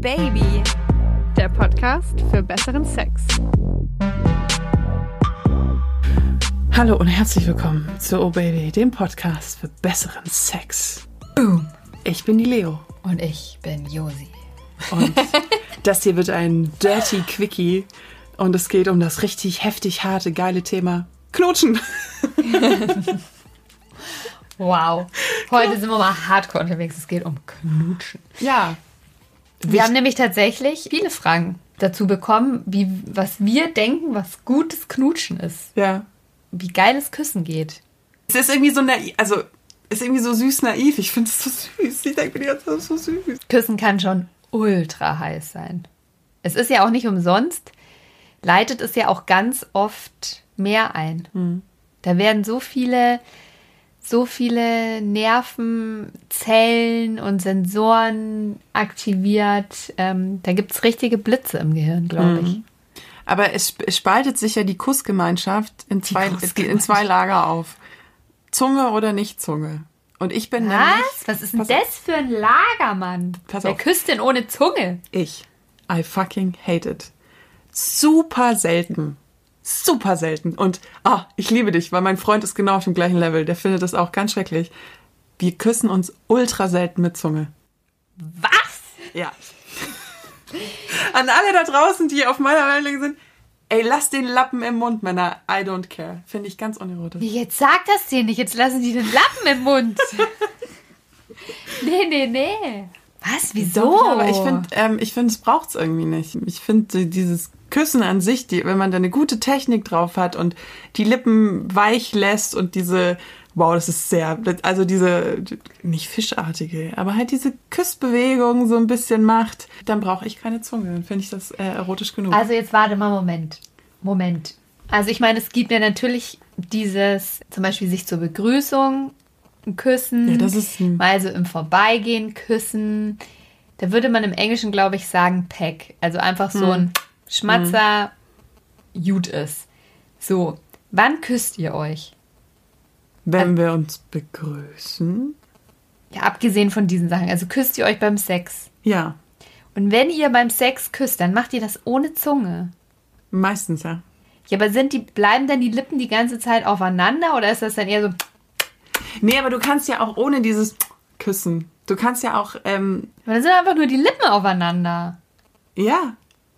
Baby, der Podcast für besseren Sex. Hallo und herzlich willkommen zu Oh Baby, dem Podcast für besseren Sex. Boom. Ich bin die Leo Und ich bin Josi. und das hier wird ein Dirty Quickie und es geht um das richtig heftig harte, geile Thema Knutschen. Wow. Heute sind wir mal hardcore unterwegs. Es geht um Knutschen. Ja. Wir haben nämlich tatsächlich viele Fragen dazu bekommen, wie, was wir denken, was gutes Knutschen ist. Ja. Wie geiles Küssen geht. Es ist irgendwie so naiv, also ist irgendwie so süß naiv. Ich finde es so süß. Ich denke mir die ganze Zeit, so süß. Küssen kann schon ultra heiß sein. Es ist ja auch nicht umsonst, leitet es ja auch ganz oft mehr ein. Da werden so viele, so viele Nervenzellen und Sensoren aktiviert. Ähm, da gibt es richtige Blitze im Gehirn, glaube ich. Aber es, es spaltet sich ja die Kussgemeinschaft in zwei, in Kussgemeinschaft. zwei Lager auf. Zunge oder nicht Zunge. Und ich bin nämlich Was? Was ist denn auf. das für ein Lagermann? Pass Wer auf. küsst denn ohne Zunge? ich. I fucking hate it. Super selten. Super selten. Und ah, ich liebe dich, weil mein Freund ist genau auf dem gleichen Level. Der findet das auch ganz schrecklich. Wir küssen uns ultra selten mit Zunge. Was? Ja. An alle da draußen, die auf meiner Wellenlänge sind, ey, lass den Lappen im Mund, Männer. I don't care. Finde ich ganz unerotisch. Jetzt sag das dir nicht, jetzt lassen die den Lappen im Mund. nee, nee, nee. Was? Wieso? Doch, aber ich finde, ähm, ich finde, es braucht's irgendwie nicht. Ich finde dieses Küssen an sich, die, wenn man da eine gute Technik drauf hat und die Lippen weich lässt und diese, wow, das ist sehr, also diese, nicht fischartige, aber halt diese Küssbewegung so ein bisschen macht, dann brauche ich keine Zunge. Dann finde ich das äh, erotisch genug. Also jetzt warte mal, Moment. Moment. Also ich meine, es gibt ja natürlich dieses, zum Beispiel sich zur Begrüßung küssen. Ja, das ist mal so im Vorbeigehen küssen. Da würde man im Englischen, glaube ich, sagen Peck. Also einfach so ein Schmatzer, gut ist. So, wann küsst ihr euch? wenn wir uns begrüßen, Ja, abgesehen von diesen Sachen. Also küsst ihr euch beim Sex. ja, Und wenn ihr beim Sex küsst, dann macht ihr das ohne Zunge. meistens ja. Ja, aber sind die, bleiben dann die Lippen die ganze Zeit aufeinander oder ist das dann eher so, Nee, aber du kannst ja auch ohne dieses Küssen. Du kannst ja auch, ähm, aber dann sind einfach nur die Lippen aufeinander. ja.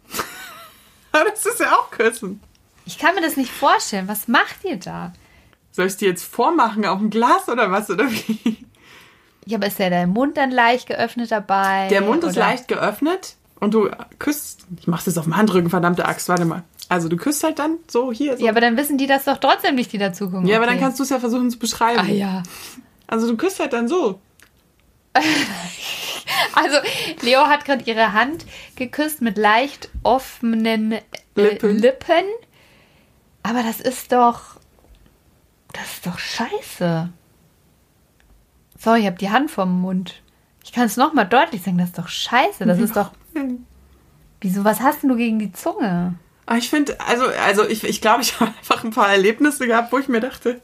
aber das ist ja auch Küssen. Ich kann mir das nicht vorstellen. Was macht ihr da? Soll ich dir jetzt vormachen auf dem Glas oder was? Oder wie? Ja, aber ist ja der Mund dann leicht geöffnet dabei? Der Mund ist oder? leicht geöffnet und du küsst. Ich mach's jetzt auf dem Handrücken, verdammte Axt, warte mal. Also du küsst halt dann so hier. So. Ja, aber dann wissen die das doch trotzdem nicht, die dazu gucken. Ja, aber Okay. dann kannst du es ja versuchen zu beschreiben. Ah ja. Also du küsst halt dann so. Also, Leo hat gerade ihre Hand geküsst mit leicht offenen äh, Lippen. Lippen. Aber das ist doch. Das ist doch scheiße. So, ich habe die Hand vom Mund. Ich kann es nochmal deutlich sagen, das ist doch scheiße. Das ist doch. Wieso, was hast denn du gegen die Zunge? Aber ich finde, also, also ich, ich glaube, ich habe einfach ein paar Erlebnisse gehabt, wo ich mir dachte,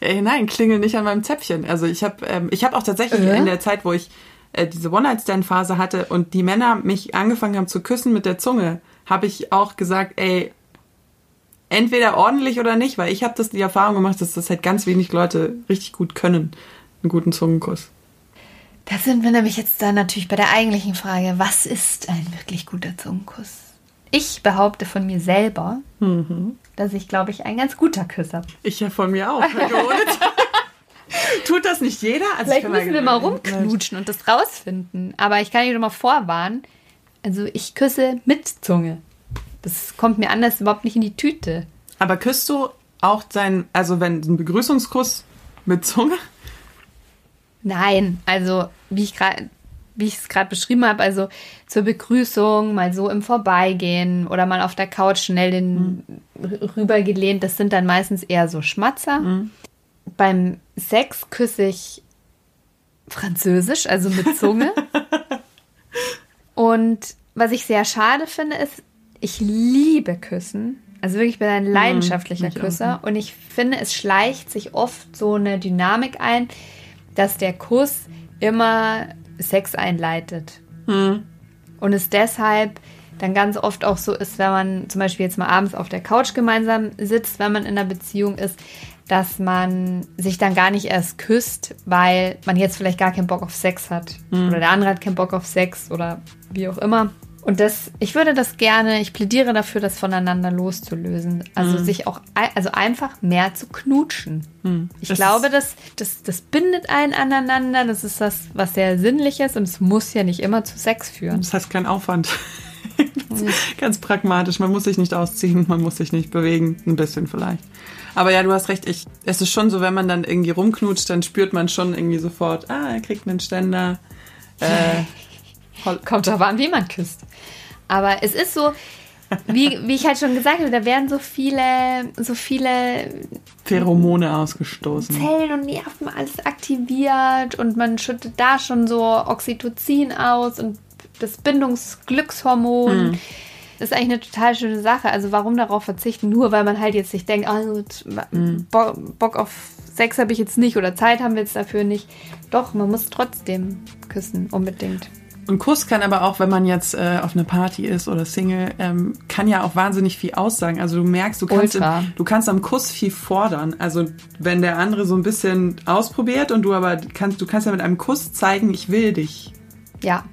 ey, nein, klingel nicht an meinem Zäpfchen. Also ich habe ähm, ich hab auch tatsächlich Äh? in der Zeit, wo ich äh, diese One-Night-Stand-Phase hatte und die Männer mich angefangen haben zu küssen mit der Zunge, habe ich auch gesagt, ey, entweder ordentlich oder nicht, weil ich habe das die Erfahrung gemacht, dass das halt ganz wenig Leute richtig gut können, einen guten Zungenkuss. Da sind wir nämlich jetzt dann natürlich bei der eigentlichen Frage, was ist ein wirklich guter Zungenkuss? Ich behaupte von mir selber, dass ich, glaube ich, ein ganz guter Küsser bin. Ich ja von mir auch. Tut das nicht jeder? Also ich Vielleicht müssen wir mal rumknutschen und das rausfinden. Aber ich kann schon mal vorwarnen. Also ich küsse mit Zunge. Das kommt mir anders überhaupt nicht in die Tüte. Aber küsst du auch dein, also wenn ein Begrüßungskuss mit Zunge? Nein, also wie ich gerade wie ich es gerade beschrieben habe, also zur Begrüßung, mal so im Vorbeigehen oder mal auf der Couch schnell den r- rübergelehnt, das sind dann meistens eher so Schmatzer. Beim Sex küsse ich Französisch, also mit Zunge. Und was ich sehr schade finde, ist, ich liebe Küssen. Also wirklich, ich bin ein leidenschaftlicher ich auch. Küsser. Und ich finde, es schleicht sich oft so eine Dynamik ein, dass der Kuss immer Sex einleitet. Und es deshalb dann ganz oft auch so ist, wenn man zum Beispiel jetzt mal abends auf der Couch gemeinsam sitzt, wenn man in einer Beziehung ist, dass man sich dann gar nicht erst küsst, weil man jetzt vielleicht gar keinen Bock auf Sex hat. Oder der andere hat keinen Bock auf Sex oder wie auch immer. Und das, ich würde das gerne, ich plädiere dafür, das voneinander loszulösen. Also sich auch, also einfach mehr zu knutschen. Ich Das glaube, das, das, das bindet einen aneinander. Das ist das, was sehr Sinnliches und es muss ja nicht immer zu Sex führen. Das heißt kein Aufwand. Ganz pragmatisch. Man muss sich nicht ausziehen, man muss sich nicht bewegen. Ein bisschen vielleicht. Aber ja, du hast recht. Ich, es ist schon so, wenn man dann irgendwie rumknutscht, dann spürt man schon irgendwie sofort, ah, er kriegt einen Ständer. Äh, Kommt aber an, wie man küsst. Aber es ist so, wie, wie ich halt schon gesagt habe, da werden so viele, so viele Pheromone ausgestoßen. Zellen und Nerven alles aktiviert und man schüttet da schon so Oxytocin aus und das Bindungsglückshormon. Das ist eigentlich eine total schöne Sache. Also warum darauf verzichten? Nur weil man halt jetzt sich denkt, oh, Bo Bock auf Sex habe ich jetzt nicht oder Zeit haben wir jetzt dafür nicht. Doch, man muss trotzdem küssen, unbedingt. Und Kuss kann aber auch, wenn man jetzt äh, auf einer Party ist oder Single, ähm, kann ja auch wahnsinnig viel aussagen. Also du merkst, du kannst, Ultra. du kannst am Kuss viel fordern. Also wenn der andere so ein bisschen ausprobiert und du aber kannst, du kannst ja mit einem Kuss zeigen, ich will dich. Ja,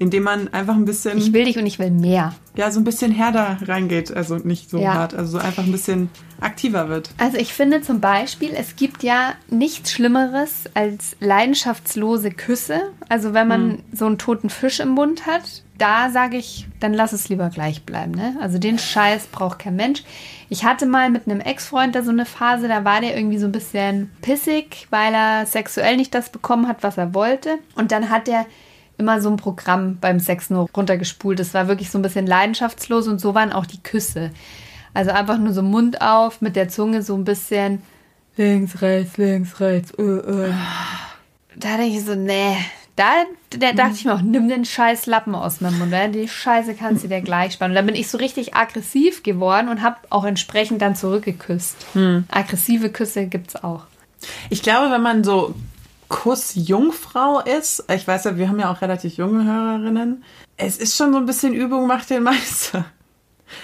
Indem man einfach ein bisschen, ich will dich und ich will mehr. ja, so ein bisschen härter reingeht. Also nicht so Ja. hart, also so einfach ein bisschen aktiver wird. Also ich finde zum Beispiel, es gibt ja nichts Schlimmeres als leidenschaftslose Küsse. Also wenn man so einen toten Fisch im Mund hat, da sage ich, dann lass es lieber gleich bleiben. Ne? Also den Scheiß braucht kein Mensch. Ich hatte mal mit einem Ex-Freund da so eine Phase, da war der irgendwie so ein bisschen pissig, weil er sexuell nicht das bekommen hat, was er wollte. Und dann hat er immer so ein Programm beim Sex nur runtergespult. Das war wirklich so ein bisschen leidenschaftslos und so waren auch die Küsse. Also einfach nur so Mund auf, mit der Zunge so ein bisschen links, rechts, links, rechts. Äh, äh. Da denke ich so, nee. Da, da dachte ich mir auch, nimm den scheiß Lappen aus meinem Mund. ne? Die Scheiße kannst du dir gleich spannen. Und dann bin ich so richtig aggressiv geworden und habe auch entsprechend dann zurückgeküsst. Aggressive Küsse gibt's auch. Ich glaube, wenn man so Kussjungfrau ist, ich weiß ja, wir haben ja auch relativ junge Hörerinnen, es ist schon so ein bisschen Übung macht den Meister.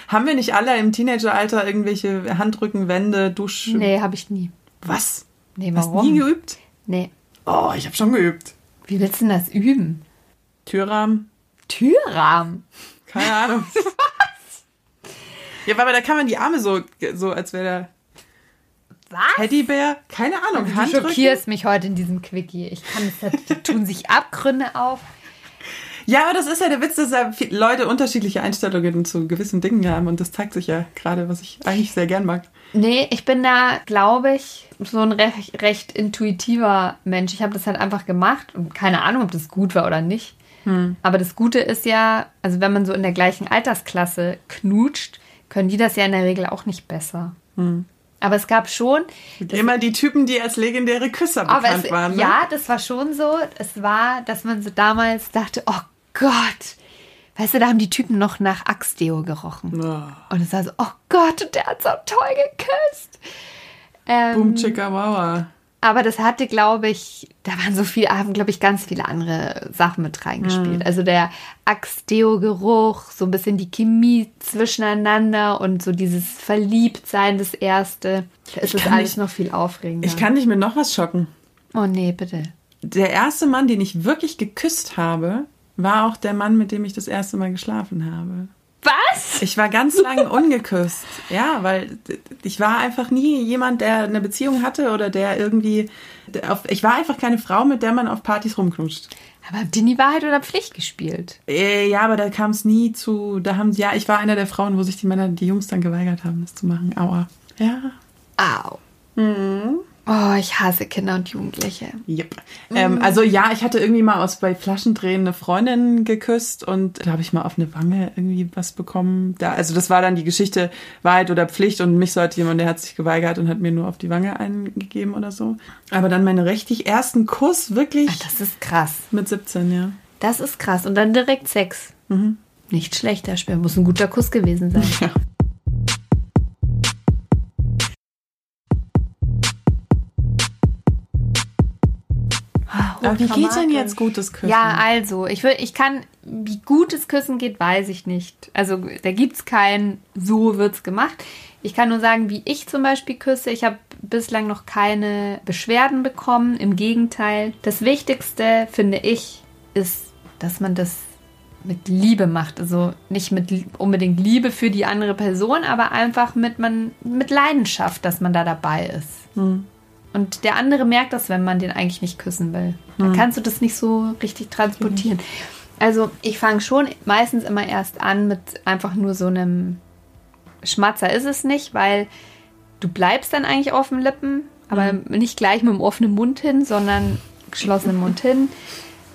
Haben wir nicht alle im Teenageralter irgendwelche Handrücken, Wände, Dusch... Nee, habe ich nie. Was? Nee, Hast warum? nie geübt? Nee. Oh, ich habe schon geübt. Wie willst du denn das üben? Türrahmen? Türrahmen. Keine Ahnung. Ja, aber da kann man die Arme so, so als wäre der Was? Teddybär. Keine Ahnung. Du Handrücken? schockierst mich heute in diesem Quickie. Ich kann es, da tun sich Abgründe auf. Ja, aber das ist ja der Witz, dass ja Leute unterschiedliche Einstellungen zu gewissen Dingen haben. Und das zeigt sich ja gerade, was ich eigentlich sehr gern mag. Nee, ich bin da, glaube ich, so ein recht, recht intuitiver Mensch. Ich habe das halt einfach gemacht und keine Ahnung, ob das gut war oder nicht. Aber das Gute ist ja, also wenn man so in der gleichen Altersklasse knutscht, können die das ja in der Regel auch nicht besser. Aber es gab schon, Immer die Typen, die als legendäre Küsser bekannt es, waren. Ne? ja, das war schon so. Es war, dass man so damals dachte, oh Gott, weißt du, da haben die Typen noch nach Axtdeo gerochen. Oh. Und es war so, oh Gott, und der hat so toll geküsst. Ähm, Boom, chicka, wawa. Aber das hatte, glaube ich, da waren so viele, haben, glaube ich, ganz viele andere Sachen mit reingespielt. Also der Axtdeo-Geruch, so ein bisschen die Chemie zwischeneinander und so dieses Verliebtsein, das Erste. Da ist es kann alles nicht- noch viel aufregender. Ich kann dich mit noch was schocken. oh nee, bitte. Der erste Mann, den ich wirklich geküsst habe, war auch der Mann, mit dem ich das erste Mal geschlafen habe. Was? Ich war ganz lange ungeküsst. Ja, weil ich war einfach nie jemand, der eine Beziehung hatte oder der irgendwie. Auf, ich war einfach keine Frau, mit der man auf Partys rumknutscht. Aber habt ihr nie Wahrheit oder Pflicht gespielt? Äh, ja, aber da kam es nie zu. Da haben ja, ich war einer der Frauen, wo sich die Männer, die Jungs dann geweigert haben, das zu machen. Aua. Ja. Au. Oh, ich hasse Kinder und Jugendliche. Yep. Ähm, also ja, ich hatte irgendwie mal aus bei Flaschendrehen eine Freundin geküsst und da habe ich mal auf eine Wange irgendwie was bekommen. Da, also das war dann die Geschichte Wahrheit oder Pflicht und mich sollte jemand, der hat sich geweigert und hat mir nur auf die Wange eingegeben oder so. Aber dann meine richtig ersten Kuss wirklich Ach, das ist krass. mit 17, ja. Das ist krass. Und dann direkt Sex. Nicht schlechter Spiel. Muss ein guter Kuss gewesen sein. Ja. Ah, Aber wie geht denn jetzt gutes Küssen? Ja, also, ich, will, ich kann wie gutes Küssen geht, weiß ich nicht. Also da gibt es kein, so wird's gemacht. Ich kann nur sagen, wie ich zum Beispiel küsse. Ich habe bislang noch keine Beschwerden bekommen. Im Gegenteil. Das Wichtigste, finde ich, ist, dass man das mit Liebe macht. Also nicht mit unbedingt Liebe für die andere Person, aber einfach mit, man, mit Leidenschaft, dass man da dabei ist. Mhm. Und der andere merkt das, wenn man den eigentlich nicht küssen will. Dann mhm. kannst du das nicht so richtig transportieren. Also ich fange schon meistens immer erst an mit einfach nur so einem Schmatzer ist es nicht, weil du bleibst dann eigentlich auf den Lippen, aber mhm. nicht gleich mit dem offenen Mund hin, sondern geschlossenen Mund hin.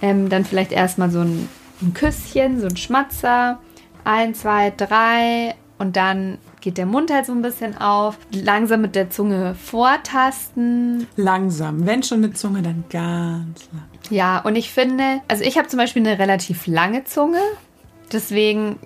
Ähm, dann vielleicht erstmal so ein, ein Küsschen, so ein Schmatzer. Ein, zwei, drei. Und dann geht der Mund halt so ein bisschen auf. Langsam mit der Zunge vortasten. Langsam. Wenn schon mit Zunge, dann ganz lang. Ja, und ich finde, also ich habe zum Beispiel eine relativ lange Zunge. Deswegen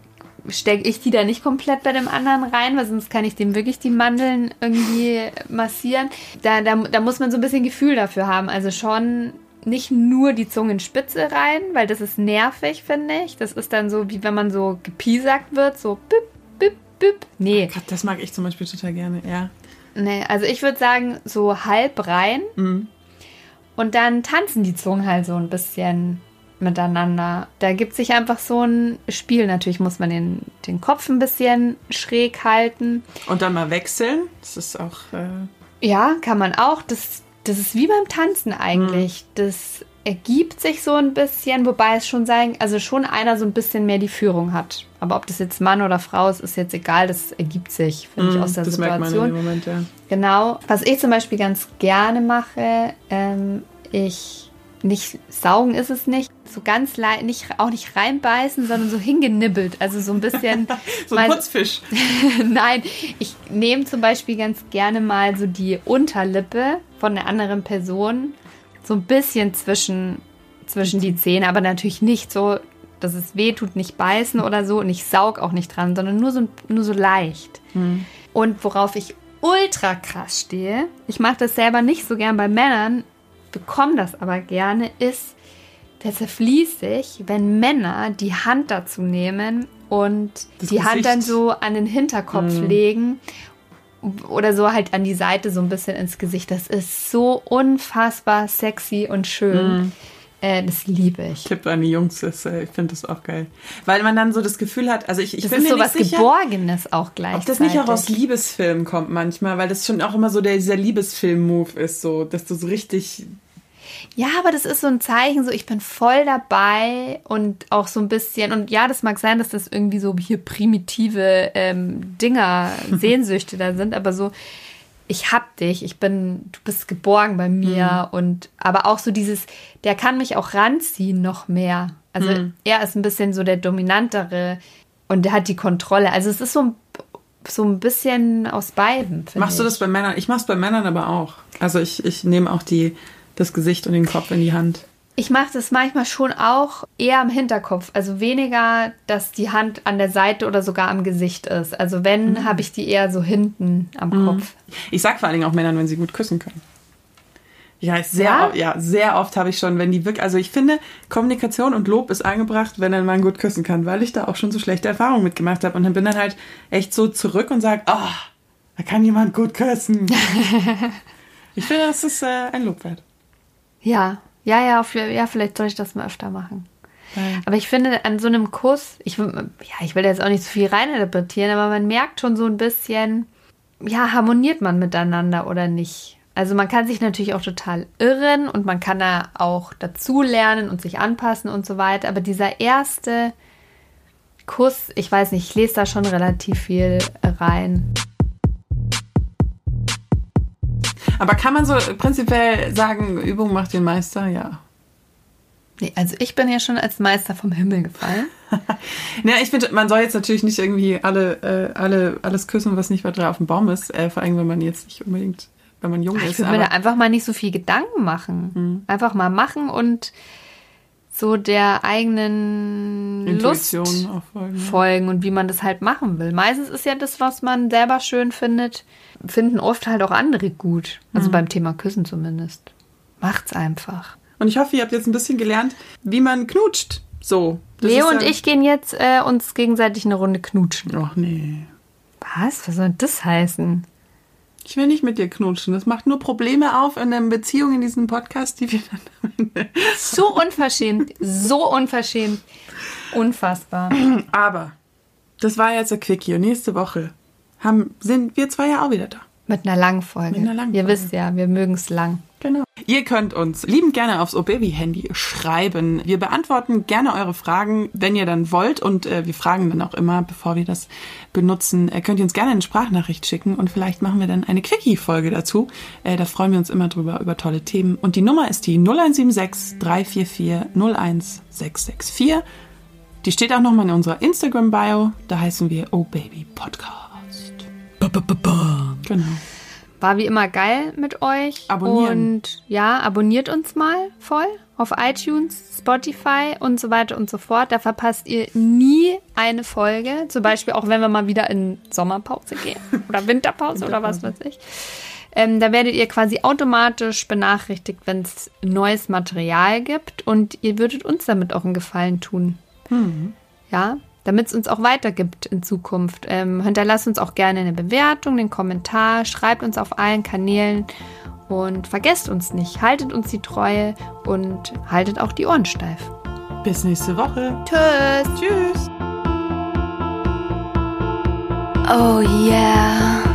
stecke ich die da nicht komplett bei dem anderen rein, weil sonst kann ich dem wirklich die Mandeln irgendwie massieren. Da, da, da muss man so ein bisschen Gefühl dafür haben. Also schon nicht nur die Zungenspitze rein, weil das ist nervig, finde ich. Das ist dann so, wie wenn man so gepiesackt wird, so bip, bip, bip. Nee. Gott, das mag ich zum Beispiel total gerne, ja. Nee, also ich würde sagen, so halb rein. Mhm. Und dann tanzen die Zungen halt so ein bisschen miteinander. Da gibt sich einfach so ein Spiel. Natürlich muss man den, den Kopf ein bisschen schräg halten. Und dann mal wechseln. Das ist auch. Äh ja, kann man auch. Das, das ist wie beim Tanzen eigentlich. Mhm. Das ergibt sich so ein bisschen, wobei es schon sein, also schon einer so ein bisschen mehr die Führung hat. Aber ob das jetzt Mann oder Frau ist, ist jetzt egal. Das ergibt sich, finde mm, ich, aus der das Situation. Merkt man in dem Moment, ja. Genau. Was ich zum Beispiel ganz gerne mache, ähm, ich nicht saugen ist es nicht, so ganz leicht, nicht, auch nicht reinbeißen, sondern so hingenibbelt. Also so ein bisschen. so ein Putzfisch. Nein, ich nehme zum Beispiel ganz gerne mal so die Unterlippe von der anderen Person so ein bisschen zwischen, zwischen die Zähne, aber natürlich nicht so, dass es weh tut, nicht beißen oder so und ich saug auch nicht dran, sondern nur so, nur so leicht. Mhm. Und worauf ich ultra krass stehe, ich mache das selber nicht so gern bei Männern, bekomme das aber gerne, ist, der zerfließt sich, wenn Männer die Hand dazu nehmen und das die Gesicht. Hand dann so an den Hinterkopf mhm. legen oder so halt an die Seite so ein bisschen ins Gesicht. Das ist so unfassbar sexy und schön. Mhm. Äh, das liebe ich. Tipp an die Jungs, ist, äh, ich finde das auch geil. Weil man dann so das Gefühl hat, also ich, ich das bin ist so was Geborgenes auch gleich. Ob das nicht auch aus Liebesfilmen kommt manchmal, weil das schon auch immer so der, dieser Liebesfilm-Move ist, so, dass du so richtig ja, aber das ist so ein Zeichen, so ich bin voll dabei und auch so ein bisschen, und ja, das mag sein, dass das irgendwie so hier primitive ähm, Dinger, Sehnsüchte da sind, aber so, ich hab dich, ich bin, du bist geborgen bei mir mhm. und aber auch so dieses, der kann mich auch ranziehen noch mehr. Also mhm. er ist ein bisschen so der dominantere und der hat die Kontrolle. Also es ist so ein so ein bisschen aus beiden. Machst du das bei Männern? Ich mach's bei Männern aber auch. Also ich, ich nehme auch die das Gesicht und den Kopf in die Hand. Ich mache das manchmal schon auch eher am Hinterkopf. Also weniger, dass die Hand an der Seite oder sogar am Gesicht ist. Also wenn, mhm. habe ich die eher so hinten am mhm. Kopf. Ich sag vor allen Dingen auch Männern, wenn sie gut küssen können. Ja, sehr, ja? Oft, ja, sehr oft habe ich schon, wenn die wirklich, also ich finde, Kommunikation und Lob ist angebracht, wenn ein Mann gut küssen kann, weil ich da auch schon so schlechte Erfahrungen mitgemacht habe. Und dann bin dann halt echt so zurück und sage, ah, oh, da kann jemand gut küssen. ich finde, das ist äh, ein Lob wert. Ja, ja, ja, auf, ja, vielleicht soll ich das mal öfter machen. Ja. Aber ich finde, an so einem Kuss, ich, ja, ich will da jetzt auch nicht so viel reininterpretieren, aber man merkt schon so ein bisschen, ja, harmoniert man miteinander oder nicht. Also man kann sich natürlich auch total irren und man kann da auch dazulernen und sich anpassen und so weiter. Aber dieser erste Kuss, ich weiß nicht, ich lese da schon relativ viel rein. Aber kann man so prinzipiell sagen, Übung macht den Meister? Ja. Nee, also ich bin ja schon als Meister vom Himmel gefallen. ja, ich finde, man soll jetzt natürlich nicht irgendwie alle, äh, alle, alles küssen, was nicht weiter auf dem Baum ist. Äh, vor allem, wenn man jetzt nicht unbedingt, wenn man jung Ach, ist. Ich würde mir da einfach mal nicht so viel Gedanken machen. Hm. Einfach mal machen und so der eigenen Intuition Lust folgen. folgen und wie man das halt machen will. Meistens ist ja das, was man selber schön findet, finden oft halt auch andere gut. Also mhm. beim Thema Küssen zumindest. Macht's einfach. Und ich hoffe, ihr habt jetzt ein bisschen gelernt, wie man knutscht. So. Leo und ich gehen jetzt äh, uns gegenseitig eine Runde knutschen. Ach nee. Was? Was soll das heißen? Ich will nicht mit dir knutschen. Das macht nur Probleme auf in der Beziehung in diesem Podcast, die wir dann. So unverschämt. so unverschämt. Unfassbar. Aber das war jetzt der Quickie und nächste Woche haben, sind wir zwei ja auch wieder da. Mit einer langen Folge. Mit einer langen Ihr Folge. wisst ja, wir mögen es lang. Genau. Ihr könnt uns liebend gerne aufs OBaby-Handy schreiben. Wir beantworten gerne eure Fragen, wenn ihr dann wollt. Und äh, wir fragen dann auch immer, bevor wir das benutzen, äh, könnt ihr uns gerne eine Sprachnachricht schicken und vielleicht machen wir dann eine Quickie-Folge dazu. Äh, da freuen wir uns immer drüber, über tolle Themen. Und die Nummer ist die 0176 344 01664. Die steht auch nochmal in unserer Instagram-Bio. Da heißen wir Genau. War wie immer geil mit euch. Abonnieren. Und ja, abonniert uns mal voll auf iTunes, Spotify und so weiter und so fort. Da verpasst ihr nie eine Folge. Zum Beispiel auch, wenn wir mal wieder in Sommerpause gehen oder Winterpause oder was weiß ich. Ähm, da werdet ihr quasi automatisch benachrichtigt, wenn es neues Material gibt und ihr würdet uns damit auch einen Gefallen tun. Ja, damit es uns auch weitergibt in Zukunft. Ähm, hinterlasst uns auch gerne eine Bewertung, den Kommentar, schreibt uns auf allen Kanälen und vergesst uns nicht. Haltet uns die Treue und haltet auch die Ohren steif. Bis nächste Woche. Tschüss. Tschüss. Oh yeah.